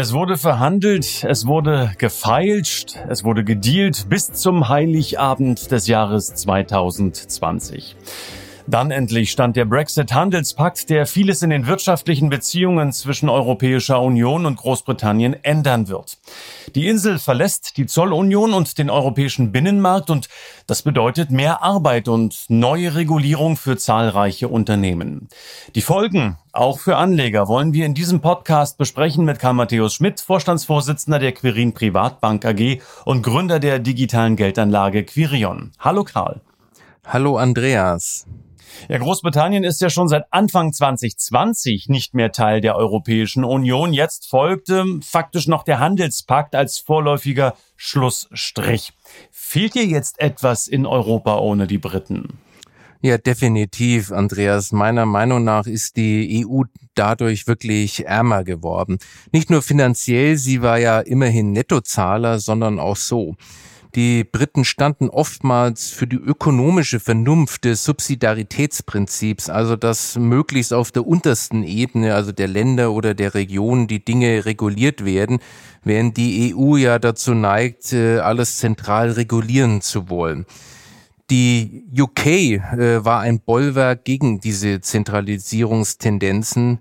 Es wurde verhandelt, es wurde gefeilscht, es wurde gedealt bis zum Heiligabend des Jahres 2020. Dann endlich stand der Brexit-Handelspakt, der vieles in den wirtschaftlichen Beziehungen zwischen Europäischer Union und Großbritannien ändern wird. Die Insel verlässt die Zollunion und den europäischen Binnenmarkt und das bedeutet mehr Arbeit und neue Regulierung für zahlreiche Unternehmen. Die Folgen auch für Anleger wollen wir in diesem Podcast besprechen mit Karl Matthäus Schmidt, Vorstandsvorsitzender der Quirin Privatbank AG und Gründer der digitalen Geldanlage Quirion. Hallo Karl. Hallo Andreas. Ja, Großbritannien ist ja schon seit Anfang 2020 nicht mehr Teil der Europäischen Union. Jetzt folgte faktisch noch der Handelspakt als vorläufiger Schlussstrich. Fehlt dir jetzt etwas in Europa ohne die Briten? Ja, definitiv, Andreas. Meiner Meinung nach ist die EU dadurch wirklich ärmer geworden. Nicht nur finanziell, sie war ja immerhin Nettozahler, sondern auch so. Die Briten standen oftmals für die ökonomische Vernunft des Subsidiaritätsprinzips, also dass möglichst auf der untersten Ebene, also der Länder oder der Regionen, die Dinge reguliert werden, während die EU ja dazu neigt, äh, alles zentral regulieren zu wollen. Die UK äh, war ein Bollwerk gegen diese Zentralisierungstendenzen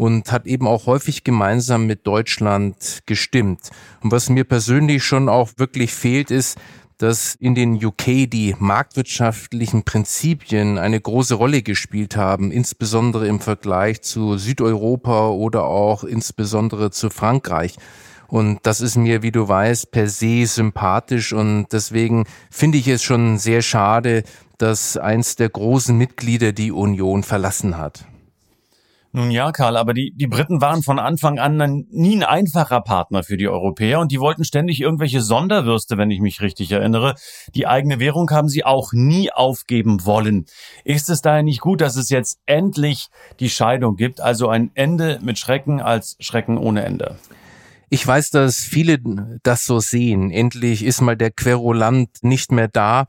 und hat eben auch häufig gemeinsam mit Deutschland gestimmt. Und was mir persönlich schon auch wirklich fehlt, ist, dass in den UK die marktwirtschaftlichen Prinzipien eine große Rolle gespielt haben, insbesondere im Vergleich zu Südeuropa oder auch insbesondere zu Frankreich. Und das ist mir, wie du weißt, per se sympathisch und deswegen finde ich es schon sehr schade, dass eins der großen Mitglieder die Union verlassen hat. Nun ja, Karl, aber die, die Briten waren von Anfang an nie ein einfacher Partner für die Europäer und die wollten ständig irgendwelche Sonderwürste, wenn ich mich richtig erinnere. Die eigene Währung haben sie auch nie aufgeben wollen. Ist es daher nicht gut, dass es jetzt endlich die Scheidung gibt, also ein Ende mit Schrecken als Schrecken ohne Ende? Ich weiß, dass viele das so sehen. Endlich ist mal der Querulant nicht mehr da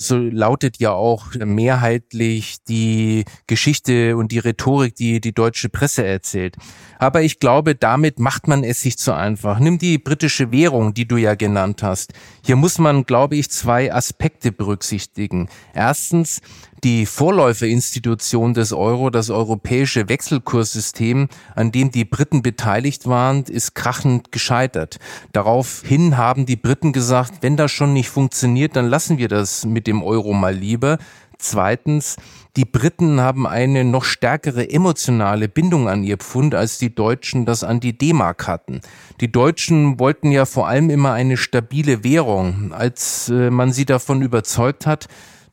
so lautet ja auch mehrheitlich die Geschichte und die Rhetorik, die die deutsche Presse erzählt. Aber ich glaube, damit macht man es sich zu einfach. Nimm die britische Währung, die du ja genannt hast. Hier muss man, glaube ich, zwei Aspekte berücksichtigen. Erstens, die Vorläuferinstitution des Euro, das europäische Wechselkurssystem, an dem die Briten beteiligt waren, ist krachend gescheitert. Daraufhin haben die Briten gesagt, wenn das schon nicht funktioniert, dann lassen wir das mit dem Euro mal lieber. Zweitens, die Briten haben eine noch stärkere emotionale Bindung an ihr Pfund, als die Deutschen das an die D-Mark hatten. Die Deutschen wollten ja vor allem immer eine stabile Währung. Als äh, man sie davon überzeugt hat,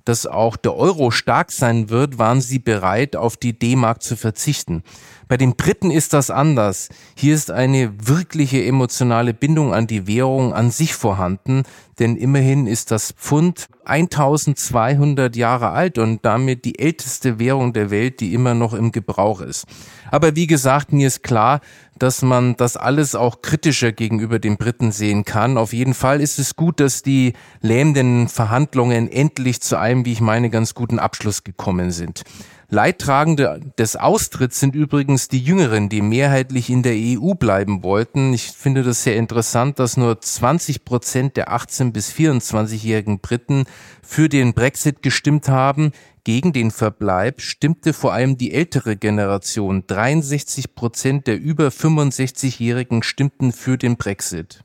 dass auch der Euro stark sein wird, waren sie bereit, auf die D-Mark zu verzichten. Bei den Briten ist das anders. Hier ist eine wirkliche emotionale Bindung an die Währung an sich vorhanden, denn immerhin ist das Pfund 1200 Jahre alt und damit die älteste Währung der Welt, die immer noch im Gebrauch ist. Aber wie gesagt, mir ist klar, dass man das alles auch kritischer gegenüber den Briten sehen kann. Auf jeden Fall ist es gut, dass die lähmenden Verhandlungen endlich zu einem, wie ich meine, ganz guten Abschluss gekommen sind. Leidtragende des Austritts sind übrigens die Jüngeren, die mehrheitlich in der EU bleiben wollten. Ich finde das sehr interessant, dass nur 20 Prozent der 18 bis 24-jährigen Briten für den Brexit gestimmt haben. Gegen den Verbleib stimmte vor allem die ältere Generation. 63 Prozent der über 65-Jährigen stimmten für den Brexit.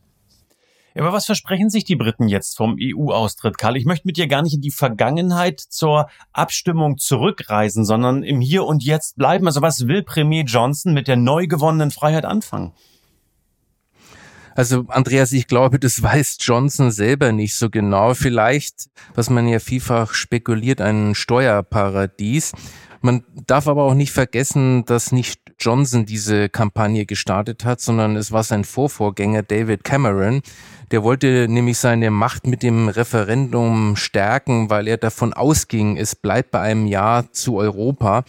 Aber was versprechen sich die Briten jetzt vom EU-Austritt, Karl? Ich möchte mit dir gar nicht in die Vergangenheit zur Abstimmung zurückreisen, sondern im Hier und Jetzt bleiben. Also was will Premier Johnson mit der neu gewonnenen Freiheit anfangen? Also Andreas, ich glaube, das weiß Johnson selber nicht so genau. Vielleicht, was man ja vielfach spekuliert, ein Steuerparadies. Man darf aber auch nicht vergessen, dass nicht Johnson diese Kampagne gestartet hat, sondern es war sein Vorvorgänger David Cameron, Der wollte nämlich seine Macht mit dem Referendum stärken, weil er davon ausging, es bleibt bei einem Ja zu Europa.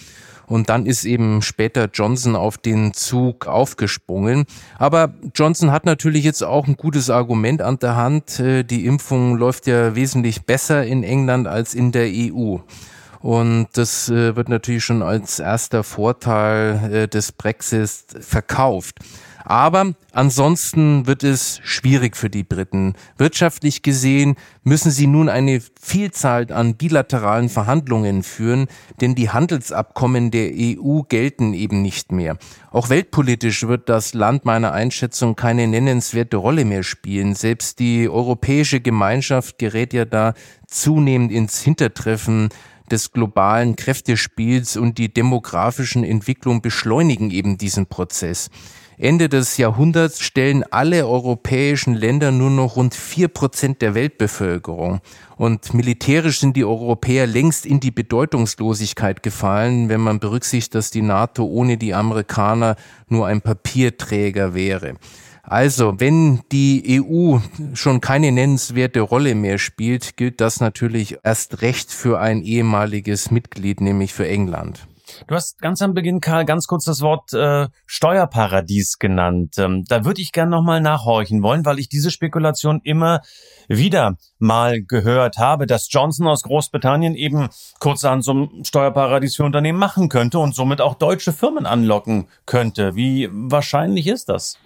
Und dann ist eben später Johnson auf den Zug aufgesprungen. Aber Johnson hat natürlich jetzt auch ein gutes Argument an der Hand. Äh, die Impfung läuft ja wesentlich besser in England als in der EU. Und das äh, wird natürlich schon als erster Vorteil äh, des Brexits verkauft. Aber ansonsten wird es schwierig für die Briten. Wirtschaftlich gesehen müssen sie nun eine Vielzahl an bilateralen Verhandlungen führen, denn die Handelsabkommen der EU gelten eben nicht mehr. Auch weltpolitisch wird das Land meiner Einschätzung keine nennenswerte Rolle mehr spielen. Selbst die europäische Gemeinschaft gerät ja da zunehmend ins Hintertreffen des globalen Kräftespiels und die demografischen Entwicklungen beschleunigen eben diesen Prozess. Ende des Jahrhunderts stellen alle europäischen Länder nur noch rund vier Prozent der Weltbevölkerung. Und militärisch sind die Europäer längst in die Bedeutungslosigkeit gefallen, wenn man berücksichtigt, dass die NATO ohne die Amerikaner nur ein Papierträger wäre. Also, wenn die EU schon keine nennenswerte Rolle mehr spielt, gilt das natürlich erst recht für ein ehemaliges Mitglied, nämlich für England. Du hast ganz am Beginn, Karl, ganz kurz das Wort äh, Steuerparadies genannt. Ähm, da würde ich gerne nochmal nachhorchen wollen, weil ich diese Spekulation immer wieder mal gehört habe, dass Johnson aus Großbritannien eben kurzerhand zum Steuerparadies für Unternehmen machen könnte und somit auch deutsche Firmen anlocken könnte. Wie wahrscheinlich ist das?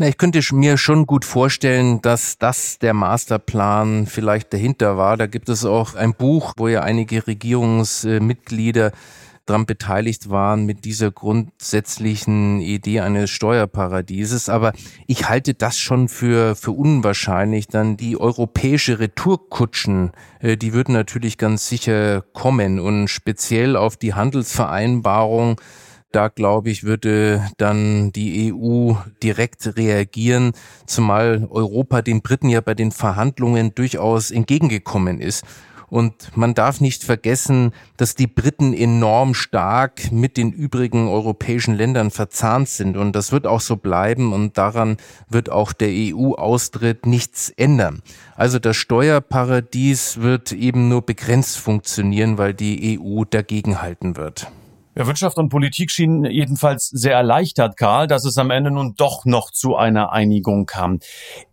Na, ich könnte mir schon gut vorstellen, dass das der Masterplan vielleicht dahinter war. Da gibt es auch ein Buch, wo ja einige Regierungsmitglieder daran beteiligt waren mit dieser grundsätzlichen Idee eines Steuerparadieses. Aber ich halte das schon für, für unwahrscheinlich. Dann die europäische Retourkutschen, äh, die würden natürlich ganz sicher kommen und speziell auf die Handelsvereinbarung da glaube ich, würde dann die EU direkt reagieren, zumal Europa den Briten ja bei den Verhandlungen durchaus entgegengekommen ist. Und man darf nicht vergessen, dass die Briten enorm stark mit den übrigen europäischen Ländern verzahnt sind. Und das wird auch so bleiben. Und daran wird auch der EU-Austritt nichts ändern. Also das Steuerparadies wird eben nur begrenzt funktionieren, weil die EU dagegenhalten wird. Ja, Wirtschaft und Politik schienen jedenfalls sehr erleichtert, Karl, dass es am Ende nun doch noch zu einer Einigung kam.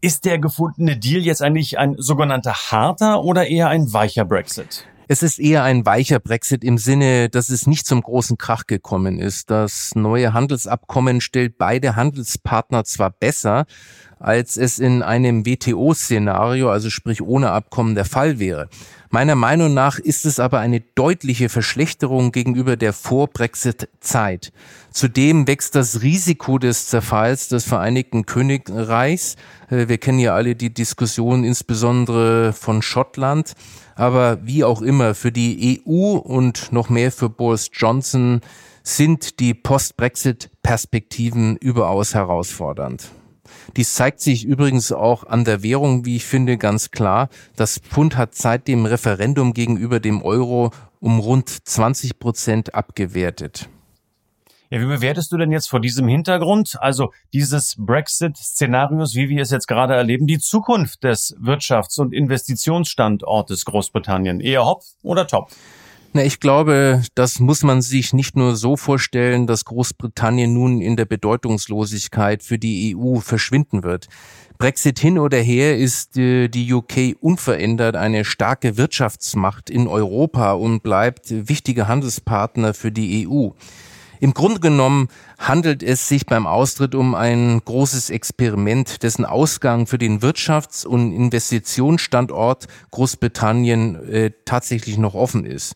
Ist der gefundene Deal jetzt eigentlich ein sogenannter harter oder eher ein weicher Brexit? Es ist eher ein weicher Brexit im Sinne, dass es nicht zum großen Krach gekommen ist. Das neue Handelsabkommen stellt beide Handelspartner zwar besser, als es in einem WTO-Szenario, also sprich ohne Abkommen, der Fall wäre. Meiner Meinung nach ist es aber eine deutliche Verschlechterung gegenüber der Vor-Brexit-Zeit. Zudem wächst das Risiko des Zerfalls des Vereinigten Königreichs. Äh, wir kennen ja alle die Diskussion insbesondere von Schottland. Aber wie auch immer, für die EU und noch mehr für Boris Johnson sind die Post-Brexit-Perspektiven überaus herausfordernd. Dies zeigt sich übrigens auch an der Währung, wie ich finde, ganz klar. Das Pfund hat seit dem Referendum gegenüber dem Euro um rund 20 Prozent abgewertet. Ja, wie bewertest du denn jetzt vor diesem Hintergrund, also dieses Brexit-Szenarios, wie wir es jetzt gerade erleben, die Zukunft des Wirtschafts- und Investitionsstandortes Großbritannien? Eher hopp oder top? Na, ich glaube, das muss man sich nicht nur so vorstellen, dass Großbritannien nun in der Bedeutungslosigkeit für die EU verschwinden wird. Brexit hin oder her ist äh, die UK unverändert eine starke Wirtschaftsmacht in Europa und bleibt wichtiger Handelspartner für die EU. Im Grunde genommen handelt es sich beim Austritt um ein großes Experiment, dessen Ausgang für den Wirtschafts- und Investitionsstandort Großbritannien äh, tatsächlich noch offen ist.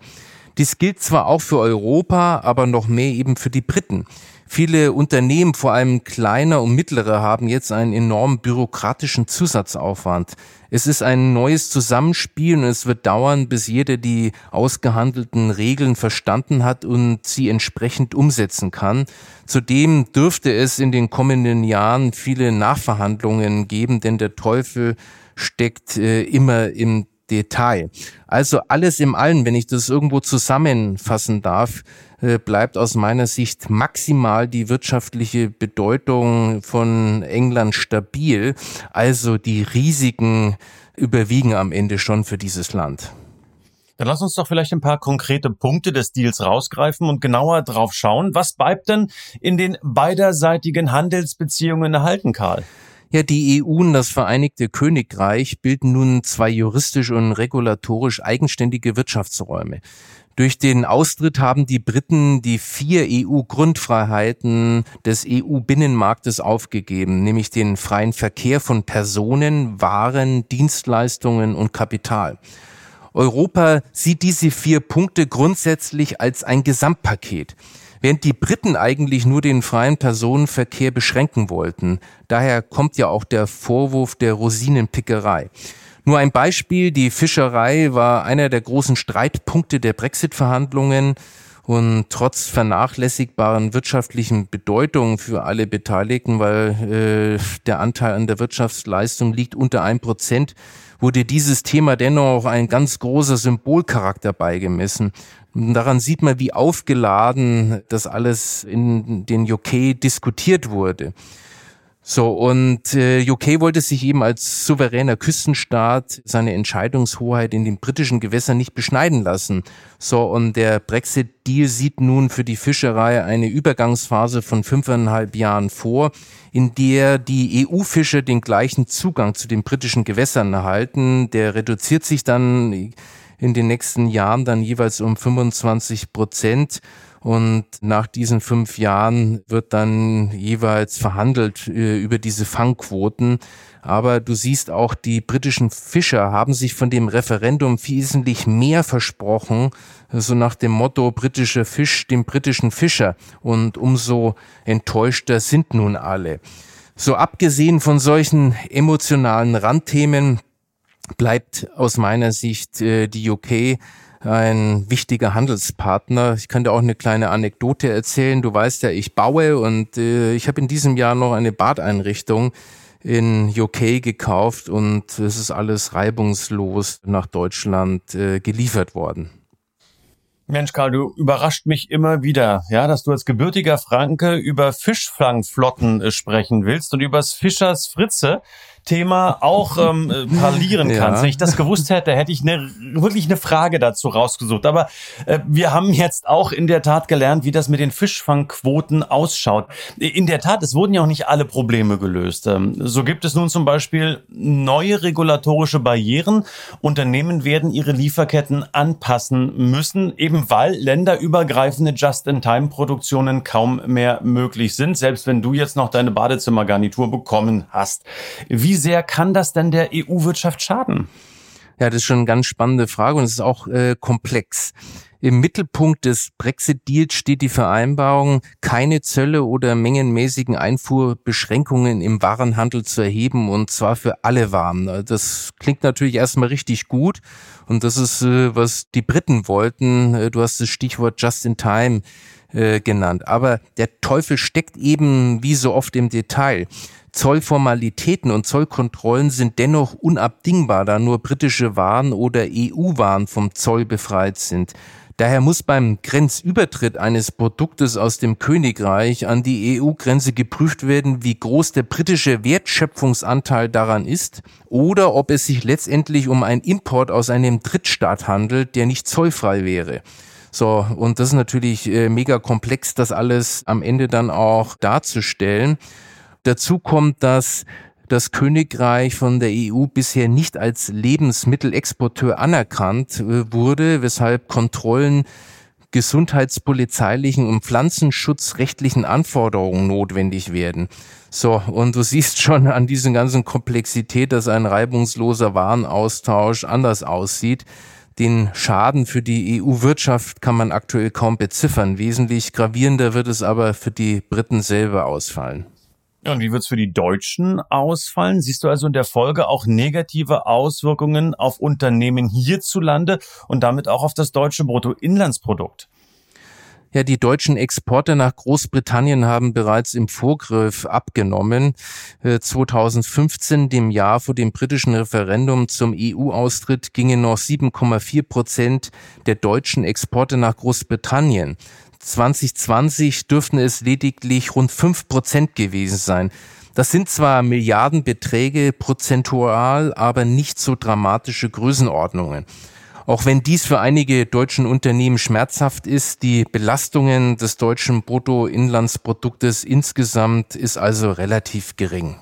Dies gilt zwar auch für Europa, aber noch mehr eben für die Briten. Viele Unternehmen, vor allem kleiner und mittlere, haben jetzt einen enormen bürokratischen Zusatzaufwand. Es ist ein neues Zusammenspiel und es wird dauern, bis jeder die ausgehandelten Regeln verstanden hat und sie entsprechend umsetzen kann. Zudem dürfte es in den kommenden Jahren viele Nachverhandlungen geben, denn der Teufel steckt äh, immer im Detail. Also alles im Allen, wenn ich das irgendwo zusammenfassen darf, äh, bleibt aus meiner Sicht maximal die wirtschaftliche Bedeutung von England stabil. Also die Risiken überwiegen am Ende schon für dieses Land. Dann lass uns doch vielleicht ein paar konkrete Punkte des Deals rausgreifen und genauer drauf schauen. Was bleibt denn in den beiderseitigen Handelsbeziehungen erhalten, Karl? Ja, die EU und das Vereinigte Königreich bilden nun zwei juristisch und regulatorisch eigenständige Wirtschaftsräume. Durch den Austritt haben die Briten die vier EU-Grundfreiheiten des EU-Binnenmarktes aufgegeben, nämlich den freien Verkehr von Personen, Waren, Dienstleistungen und Kapital. Europa sieht diese vier Punkte grundsätzlich als ein Gesamtpaket, während die Briten eigentlich nur den freien Personenverkehr beschränken wollten. Daher kommt ja auch der Vorwurf der Rosinenpickerei. Nur ein Beispiel, die Fischerei war einer der großen Streitpunkte der Brexit-Verhandlungen und trotz vernachlässigbaren wirtschaftlichen Bedeutung für alle Beteiligten, weil äh, der Anteil an der Wirtschaftsleistung liegt unter ein Prozent, wurde dieses Thema dennoch ein ganz großer Symbolcharakter beigemessen. Daran sieht man, wie aufgeladen das alles in den UK diskutiert wurde. So, und äh, UK wollte sich eben als souveräner Küstenstaat seine Entscheidungshoheit in den britischen Gewässern nicht beschneiden lassen. So, und der Brexit-Deal sieht nun für die Fischerei eine Übergangsphase von fünfeinhalb Jahren vor, in der die EU-Fischer den gleichen Zugang zu den britischen Gewässern erhalten. Der reduziert sich dann in den nächsten Jahren dann jeweils um 25 Prozent. Und nach diesen fünf Jahren wird dann jeweils verhandelt äh, über diese Fangquoten. Aber du siehst auch, die britischen Fischer haben sich von dem Referendum wesentlich mehr versprochen, so nach dem Motto britischer Fisch dem britischen Fischer. Und umso enttäuschter sind nun alle. So abgesehen von solchen emotionalen Randthemen bleibt aus meiner Sicht äh, die UK ein wichtiger Handelspartner. Ich dir auch eine kleine Anekdote erzählen. Du weißt ja, ich baue und äh, ich habe in diesem Jahr noch eine Badeinrichtung in UK gekauft und es ist alles reibungslos nach Deutschland äh, geliefert worden. Mensch, Karl, du überrascht mich immer wieder, ja, dass du als gebürtiger Franke über Fischfangflotten äh, sprechen willst und übers Fischers Fritze. Thema auch ähm, äh, parlieren ja. kannst. Wenn ich das gewusst hätte, hätte ich eine, wirklich eine Frage dazu rausgesucht. Aber äh, wir haben jetzt auch in der Tat gelernt, wie das mit den Fischfangquoten ausschaut. In der Tat, es wurden ja auch nicht alle Probleme gelöst. Ähm, so gibt es nun zum Beispiel neue regulatorische Barrieren. Unternehmen werden ihre Lieferketten anpassen müssen, eben weil länderübergreifende Just-in-Time-Produktionen kaum mehr möglich sind, selbst wenn du jetzt noch deine Badezimmergarnitur bekommen hast. Wie wie sehr kann das denn der EU-Wirtschaft schaden? Ja, das ist schon eine ganz spannende Frage und es ist auch äh, komplex. Im Mittelpunkt des Brexit-Deals steht die Vereinbarung, keine Zölle oder mengenmäßigen Einfuhrbeschränkungen im Warenhandel zu erheben und zwar für alle Waren. Das klingt natürlich erstmal richtig gut und das ist, äh, was die Briten wollten. Äh, du hast das Stichwort Just in Time äh, genannt. Aber der Teufel steckt eben wie so oft im Detail. Zollformalitäten und Zollkontrollen sind dennoch unabdingbar, da nur britische Waren oder EU-Waren vom Zoll befreit sind. Daher muss beim Grenzübertritt eines Produktes aus dem Königreich an die EU-Grenze geprüft werden, wie groß der britische Wertschöpfungsanteil daran ist oder ob es sich letztendlich um einen Import aus einem Drittstaat handelt, der nicht zollfrei wäre. So, und das ist natürlich äh, mega komplex, das alles am Ende dann auch darzustellen. Dazu kommt, dass das Königreich von der EU bisher nicht als Lebensmittelexporteur anerkannt äh, wurde, weshalb Kontrollen gesundheitspolizeilichen und pflanzenschutzrechtlichen Anforderungen notwendig werden. So, und du siehst schon an diesen ganzen Komplexität, dass ein reibungsloser Warenaustausch anders aussieht. Den Schaden für die EU-Wirtschaft kann man aktuell kaum beziffern. Wesentlich gravierender wird es aber für die Briten selber ausfallen. Ja, und wie wird's für die Deutschen ausfallen? Siehst du also in der Folge auch negative Auswirkungen auf Unternehmen hierzulande und damit auch auf das deutsche Bruttoinlandsprodukt? Ja, die deutschen Exporte nach Großbritannien haben bereits im Vorgriff abgenommen. 2015, äh, dem Jahr vor dem britischen Referendum zum EU-Austritt, gingen noch 7,4 Prozent der deutschen Exporte nach Großbritannien. 2020 dürften es lediglich rund fünf Prozent gewesen sein. Das sind zwar Milliardenbeträge prozentual, aber nicht so dramatische Größenordnungen. Auch wenn dies für einige deutschen Unternehmen schmerzhaft ist, die Belastungen des deutschen Bruttoinlandsproduktes insgesamt ist also relativ gering.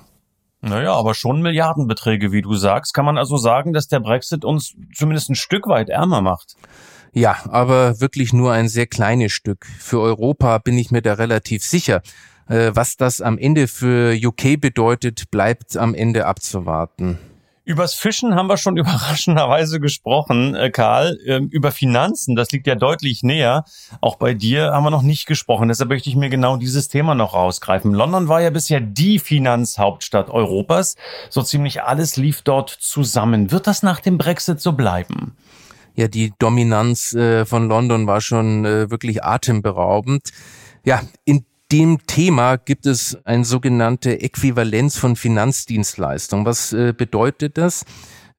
Naja, aber schon Milliardenbeträge, wie du sagst. Kann man also sagen, dass der Brexit uns zumindest ein Stück weit ärmer macht? Ja, aber wirklich nur ein sehr kleines Stück. Für Europa bin ich mir da relativ sicher. Äh, was das am Ende für UK bedeutet, bleibt am Ende abzuwarten. Übers Fischen haben wir schon überraschenderweise gesprochen, äh, Karl. Ähm, über Finanzen, das liegt ja deutlich näher. Auch bei dir haben wir noch nicht gesprochen. Deshalb möchte ich mir genau dieses Thema noch rausgreifen. London war ja bisher die Finanzhauptstadt Europas. So ziemlich alles lief dort zusammen. Wird das nach dem Brexit so bleiben? Ja, die Dominanz äh, von London war schon äh, wirklich atemberaubend. Ja, in dem Thema gibt es eine sogenannte Äquivalenz von Finanzdienstleistungen. Was äh, bedeutet das?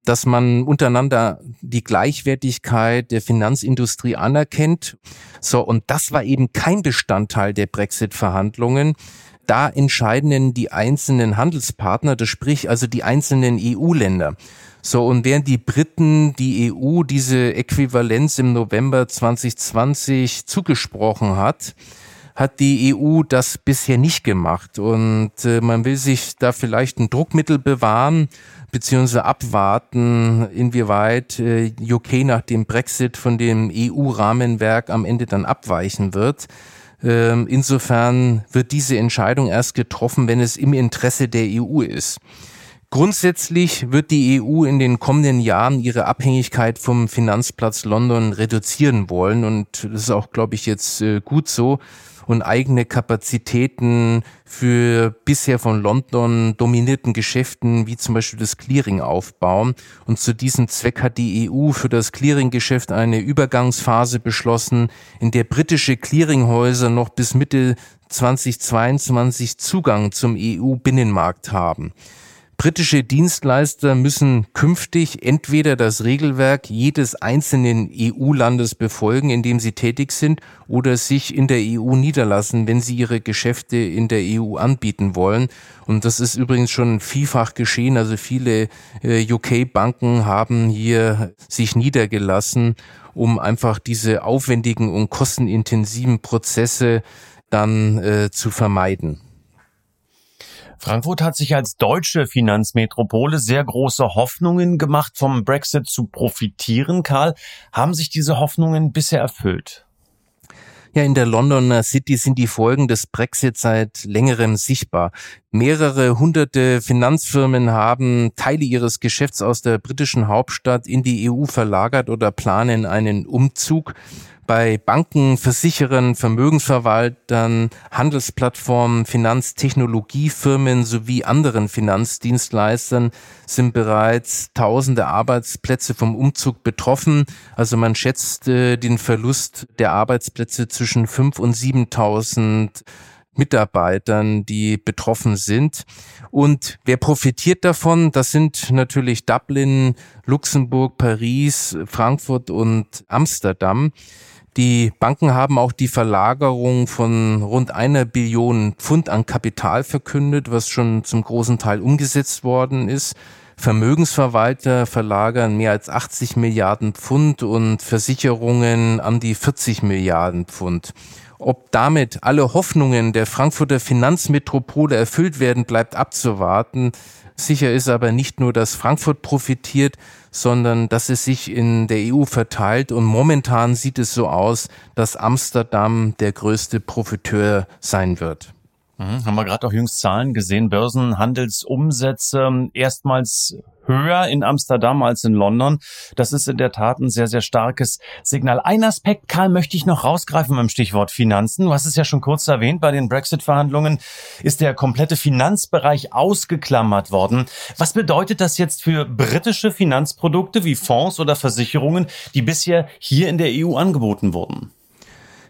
Dass man untereinander die Gleichwertigkeit der Finanzindustrie anerkennt. So, und das war eben kein Bestandteil der Brexit-Verhandlungen. Da entscheiden die einzelnen Handelspartner, das sprich also die einzelnen EU-Länder. So, und während die Briten die EU diese Äquivalenz im November 2020 zugesprochen hat, hat die EU das bisher nicht gemacht. Und äh, man will sich da vielleicht ein Druckmittel bewahren, beziehungsweise abwarten, inwieweit äh, UK nach dem Brexit von dem EU-Rahmenwerk am Ende dann abweichen wird. Ähm, insofern wird diese Entscheidung erst getroffen, wenn es im Interesse der EU ist. Grundsätzlich wird die EU in den kommenden Jahren ihre Abhängigkeit vom Finanzplatz London reduzieren wollen und das ist auch, glaube ich, jetzt äh, gut so und eigene Kapazitäten für bisher von London dominierten Geschäften wie zum Beispiel das Clearing aufbauen. Und zu diesem Zweck hat die EU für das Clearinggeschäft eine Übergangsphase beschlossen, in der britische Clearinghäuser noch bis Mitte 2022 Zugang zum EU-Binnenmarkt haben. Britische Dienstleister müssen künftig entweder das Regelwerk jedes einzelnen EU-Landes befolgen, in dem sie tätig sind, oder sich in der EU niederlassen, wenn sie ihre Geschäfte in der EU anbieten wollen. Und das ist übrigens schon vielfach geschehen. Also viele äh, UK-Banken haben hier sich niedergelassen, um einfach diese aufwendigen und kostenintensiven Prozesse dann äh, zu vermeiden. Frankfurt hat sich als deutsche Finanzmetropole sehr große Hoffnungen gemacht, vom Brexit zu profitieren. Karl, haben sich diese Hoffnungen bisher erfüllt? Ja, in der Londoner City sind die Folgen des Brexit seit längerem sichtbar. Mehrere hunderte Finanzfirmen haben Teile ihres Geschäfts aus der britischen Hauptstadt in die EU verlagert oder planen einen Umzug bei Banken, Versicherern, Vermögensverwaltern, Handelsplattformen, Finanztechnologiefirmen sowie anderen Finanzdienstleistern sind bereits tausende Arbeitsplätze vom Umzug betroffen. Also man schätzt äh, den Verlust der Arbeitsplätze zwischen fünf und 7.000 Mitarbeitern, die betroffen sind. Und wer profitiert davon? Das sind natürlich Dublin, Luxemburg, Paris, Frankfurt und Amsterdam. Die Banken haben auch die Verlagerung von rund einer Billion Pfund an Kapital verkündet, was schon zum großen Teil umgesetzt worden ist. Vermögensverwalter verlagern mehr als 80 Milliarden Pfund und Versicherungen an die 40 Milliarden Pfund. Ob damit alle Hoffnungen der Frankfurter Finanzmetropole erfüllt werden, bleibt abzuwarten. Sicher ist aber nicht nur, dass Frankfurt profitiert, sondern dass es sich in der EU verteilt. Und momentan sieht es so aus, dass Amsterdam der größte Profiteur sein wird. Mhm, haben wir gerade auch jüngst Zahlen gesehen, Börsenhandelsumsätze erstmals höher in Amsterdam als in London. Das ist in der Tat ein sehr, sehr starkes Signal. Ein Aspekt, Karl, möchte ich noch rausgreifen beim Stichwort Finanzen. Du hast es ja schon kurz erwähnt, bei den Brexit-Verhandlungen ist der komplette Finanzbereich ausgeklammert worden. Was bedeutet das jetzt für britische Finanzprodukte wie Fonds oder Versicherungen, die bisher hier in der EU angeboten wurden?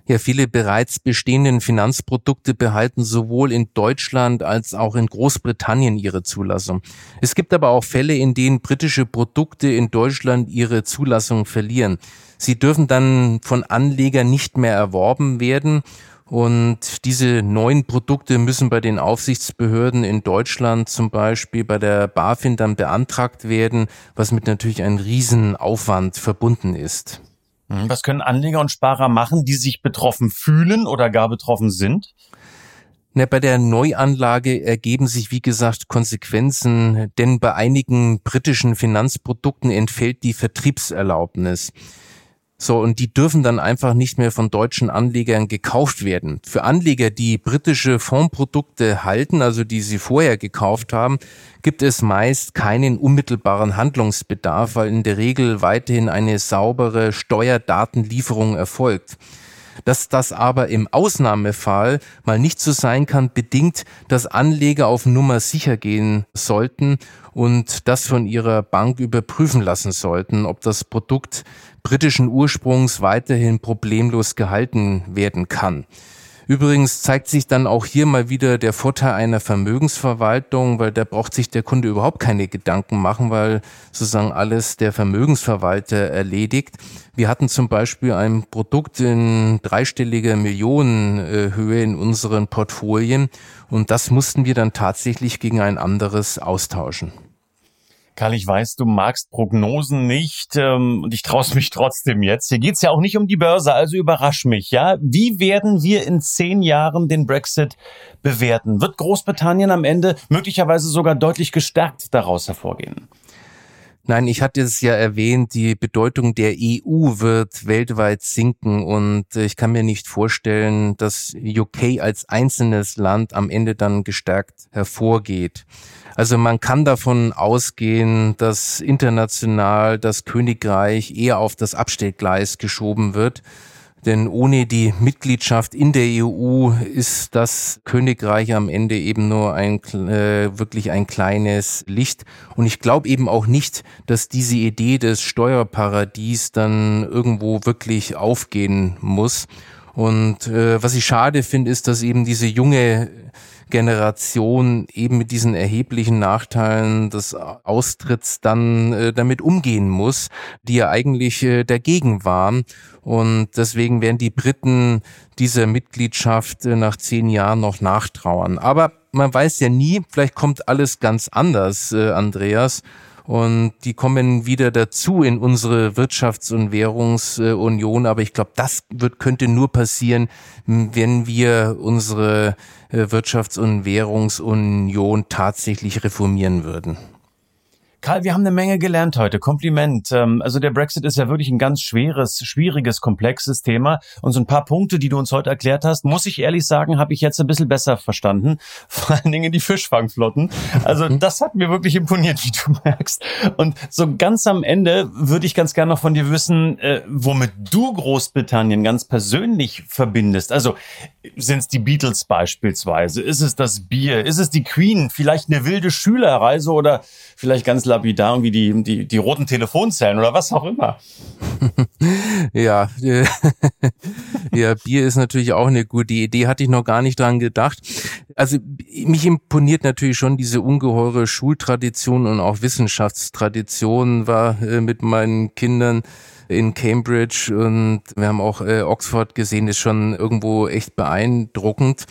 Ja, viele bereits bestehenden Finanzprodukte behalten sowohl in Deutschland als auch in Großbritannien ihre Zulassung. Es gibt aber auch Fälle, in denen britische Produkte in Deutschland ihre Zulassung verlieren. Sie dürfen dann von Anlegern nicht mehr erworben werden und diese neuen Produkte müssen bei den Aufsichtsbehörden in Deutschland zum Beispiel bei der BaFin dann beantragt werden, was mit natürlich einem Riesenaufwand verbunden ist. Hm, was können Anleger und Sparer machen, die sich betroffen fühlen oder gar betroffen sind? Na, bei der Neuanlage ergeben sich, wie gesagt, Konsequenzen, denn bei einigen britischen Finanzprodukten entfällt die Vertriebserlaubnis. So, und die dürfen dann einfach nicht mehr von deutschen Anlegern gekauft werden. Für Anleger, die britische Fondsprodukte halten, also die sie vorher gekauft haben, gibt es meist keinen unmittelbaren Handlungsbedarf, weil in der Regel weiterhin eine saubere Steuerdatenlieferung erfolgt. Dass das aber im Ausnahmefall mal nicht so sein kann, bedingt, dass Anleger auf Nummer sicher gehen sollten und das von ihrer Bank überprüfen lassen sollten, ob das Produkt britischen Ursprungs weiterhin problemlos gehalten werden kann. Übrigens zeigt sich dann auch hier mal wieder der Vorteil einer Vermögensverwaltung, weil da braucht sich der Kunde überhaupt keine Gedanken machen, weil sozusagen alles der Vermögensverwalter erledigt. Wir hatten zum Beispiel ein Produkt in dreistelliger Millionenhöhe in unseren Portfolien und das mussten wir dann tatsächlich gegen ein anderes austauschen. Karl, ich weiß, du magst Prognosen nicht ähm, und ich traue mich trotzdem jetzt. Hier geht's ja auch nicht um die Börse, also überrasch mich, ja? Wie werden wir in zehn Jahren den Brexit bewerten? Wird Großbritannien am Ende möglicherweise sogar deutlich gestärkt daraus hervorgehen? Nein, ich hatte es ja erwähnt, die Bedeutung der EU wird weltweit sinken und ich kann mir nicht vorstellen, dass UK als einzelnes Land am Ende dann gestärkt hervorgeht. Also man kann davon ausgehen, dass international das Königreich eher auf das Abstellgleis geschoben wird. Denn ohne die Mitgliedschaft in der EU ist das Königreich am Ende eben nur ein äh, wirklich ein kleines Licht. Und ich glaube eben auch nicht, dass diese Idee des Steuerparadies dann irgendwo wirklich aufgehen muss. Und äh, was ich schade finde, ist, dass eben diese junge Generation eben mit diesen erheblichen Nachteilen des Austritts dann äh, damit umgehen muss, die ja eigentlich äh, dagegen waren. Und deswegen werden die Briten dieser Mitgliedschaft äh, nach zehn Jahren noch nachtrauern. Aber man weiß ja nie, vielleicht kommt alles ganz anders, äh, Andreas. Und die kommen wieder dazu in unsere Wirtschafts- und Währungsunion. Aber ich glaube, das wird, könnte nur passieren, wenn wir unsere äh, Wirtschafts- und Währungsunion tatsächlich reformieren würden. Karl, wir haben eine Menge gelernt heute. Kompliment. Ähm, also der Brexit ist ja wirklich ein ganz schweres, schwieriges, komplexes Thema. Und so ein paar Punkte, die du uns heute erklärt hast, muss ich ehrlich sagen, habe ich jetzt ein bisschen besser verstanden. Vor allen Dingen die Fischfangflotten. Also mhm. das hat mir wirklich imponiert, wie du merkst. Und so ganz am Ende würde ich ganz gerne noch von dir wissen, äh, womit du Großbritannien ganz persönlich verbindest. Also sind es die Beatles beispielsweise? Ist es das Bier? Ist es die Queen? Vielleicht eine wilde Schülerreise oder vielleicht ganz lapidar irgendwie die, die, die roten Telefonzellen oder was auch immer. ja, ja, Bier ist natürlich auch eine gute Idee, hatte ich noch gar nicht dran gedacht. Also mich imponiert natürlich schon diese ungeheure Schultradition und auch Wissenschaftstradition war äh, mit meinen Kindern in Cambridge und wir haben auch äh, Oxford gesehen, ist schon irgendwo echt beeindruckend.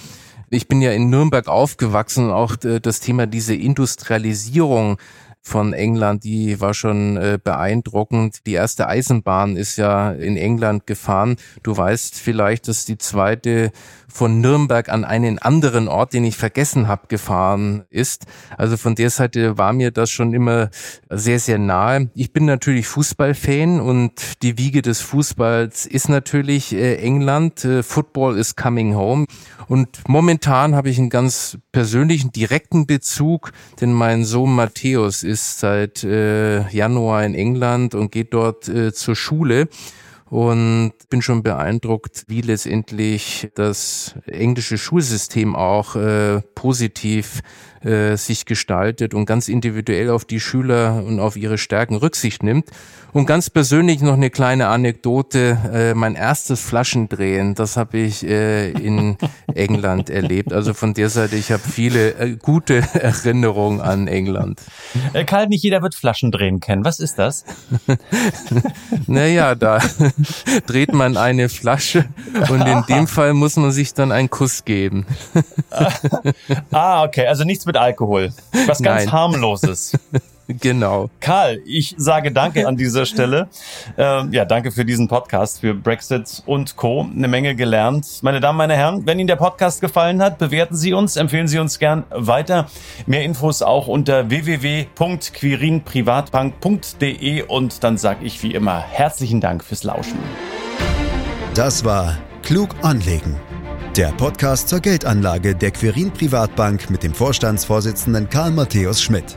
Ich bin ja in Nürnberg aufgewachsen und auch äh, das Thema diese Industrialisierung von England, die war schon äh, beeindruckend. Die erste Eisenbahn ist ja in England gefahren. Du weißt vielleicht, dass die zweite von Nürnberg an einen anderen Ort, den ich vergessen habe, gefahren ist. Also von der Seite war mir das schon immer sehr, sehr nahe. Ich bin natürlich Fußballfan und die Wiege des Fußballs ist natürlich äh, England. Äh, Football is coming home. Und momentan habe ich einen ganz persönlichen, direkten Bezug, denn mein Sohn Matthäus ist seit äh, Januar in England und geht dort äh, zur Schule und bin schon beeindruckt, wie letztendlich das englische Schulsystem auch äh, positiv äh, sich gestaltet und ganz individuell auf die Schüler und auf ihre Stärken Rücksicht nimmt. Und ganz persönlich noch eine kleine Anekdote. Äh, mein erstes Flaschendrehen, das habe ich äh, in England erlebt. Also von der Seite, ich habe viele äh, gute Erinnerungen an England. Äh, Karl, nicht jeder wird Flaschendrehen kennen. Was ist das? naja, da dreht man eine Flasche und in dem Fall muss man sich dann einen Kuss geben. ah, okay. Also nichts mit Alkohol. Was ganz Nein. harmloses. Genau. Karl, ich sage danke an dieser Stelle. Ähm, ja, danke für diesen Podcast, für Brexit und Co. Eine Menge gelernt. Meine Damen, meine Herren, wenn Ihnen der Podcast gefallen hat, bewerten Sie uns, empfehlen Sie uns gern weiter. Mehr Infos auch unter www.quirinprivatbank.de und dann sage ich wie immer herzlichen Dank fürs Lauschen. Das war Klug anlegen. Der Podcast zur Geldanlage der Quirin Privatbank mit dem Vorstandsvorsitzenden Karl Matthäus Schmidt.